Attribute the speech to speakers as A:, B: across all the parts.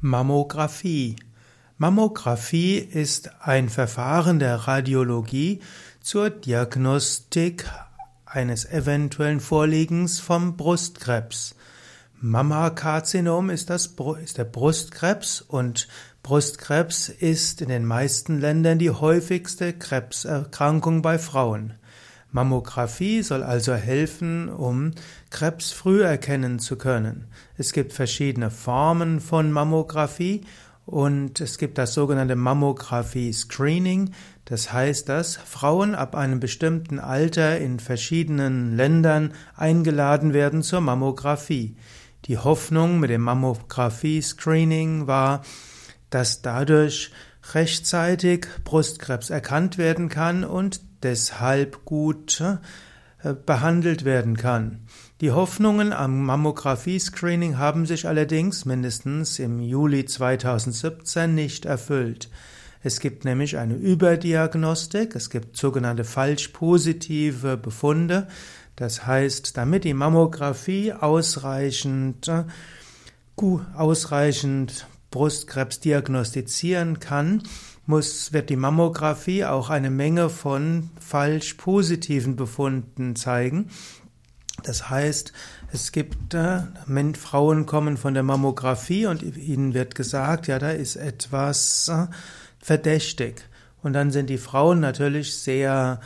A: Mammographie. Mammographie ist ein Verfahren der Radiologie zur Diagnostik eines eventuellen Vorliegens vom Brustkrebs. Mammakarzinom ist, das, ist der Brustkrebs und Brustkrebs ist in den meisten Ländern die häufigste Krebserkrankung bei Frauen. Mammographie soll also helfen, um Krebs früh erkennen zu können. Es gibt verschiedene Formen von Mammographie und es gibt das sogenannte Mammographie-Screening. Das heißt, dass Frauen ab einem bestimmten Alter in verschiedenen Ländern eingeladen werden zur Mammographie. Die Hoffnung mit dem Mammographie-Screening war, dass dadurch rechtzeitig Brustkrebs erkannt werden kann und deshalb gut äh, behandelt werden kann. Die Hoffnungen am Mammographie-Screening haben sich allerdings mindestens im Juli 2017 nicht erfüllt. Es gibt nämlich eine Überdiagnostik, es gibt sogenannte falsch positive Befunde. Das heißt, damit die Mammographie ausreichend, äh, ausreichend Brustkrebs diagnostizieren kann, muss, wird die Mammographie auch eine Menge von falsch positiven Befunden zeigen. Das heißt, es gibt äh, Frauen kommen von der Mammographie und ihnen wird gesagt, ja, da ist etwas äh, verdächtig. Und dann sind die Frauen natürlich sehr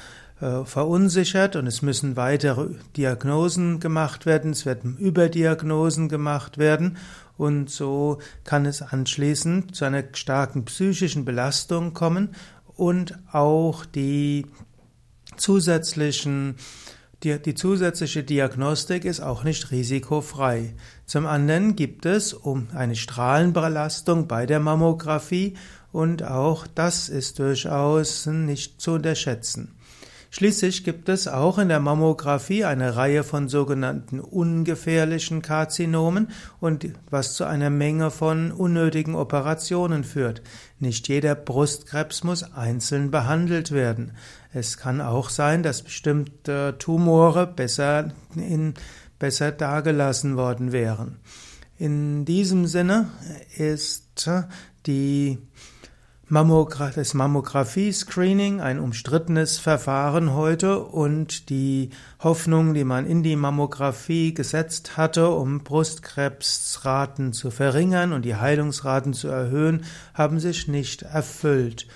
A: verunsichert und es müssen weitere Diagnosen gemacht werden, es werden Überdiagnosen gemacht werden und so kann es anschließend zu einer starken psychischen Belastung kommen und auch die zusätzlichen die, die, zusätzliche Diagnostik ist auch nicht risikofrei. Zum anderen gibt es um eine Strahlenbelastung bei der Mammographie und auch das ist durchaus nicht zu unterschätzen. Schließlich gibt es auch in der Mammographie eine Reihe von sogenannten ungefährlichen Karzinomen und was zu einer Menge von unnötigen Operationen führt. Nicht jeder Brustkrebs muss einzeln behandelt werden. Es kann auch sein, dass bestimmte Tumore besser in, besser dargelassen worden wären. In diesem Sinne ist die das Mammographie-Screening ein umstrittenes Verfahren heute und die Hoffnung, die man in die Mammographie gesetzt hatte, um Brustkrebsraten zu verringern und die Heilungsraten zu erhöhen, haben sich nicht erfüllt.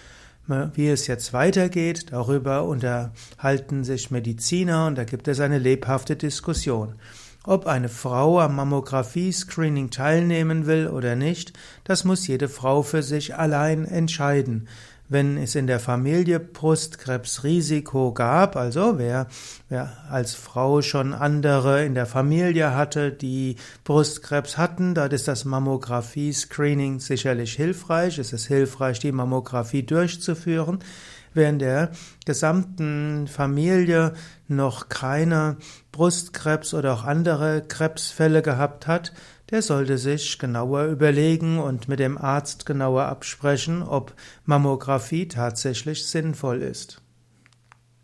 A: Wie es jetzt weitergeht, darüber unterhalten sich Mediziner und da gibt es eine lebhafte Diskussion. Ob eine Frau am Mammographie-Screening teilnehmen will oder nicht, das muss jede Frau für sich allein entscheiden. Wenn es in der Familie Brustkrebsrisiko gab, also wer, wer als Frau schon andere in der Familie hatte, die Brustkrebs hatten, dort ist das Mammographie-Screening sicherlich hilfreich. Es ist hilfreich, die Mammographie durchzuführen. Wer in der gesamten Familie noch keine Brustkrebs oder auch andere Krebsfälle gehabt hat, der sollte sich genauer überlegen und mit dem Arzt genauer absprechen, ob Mammographie tatsächlich sinnvoll ist.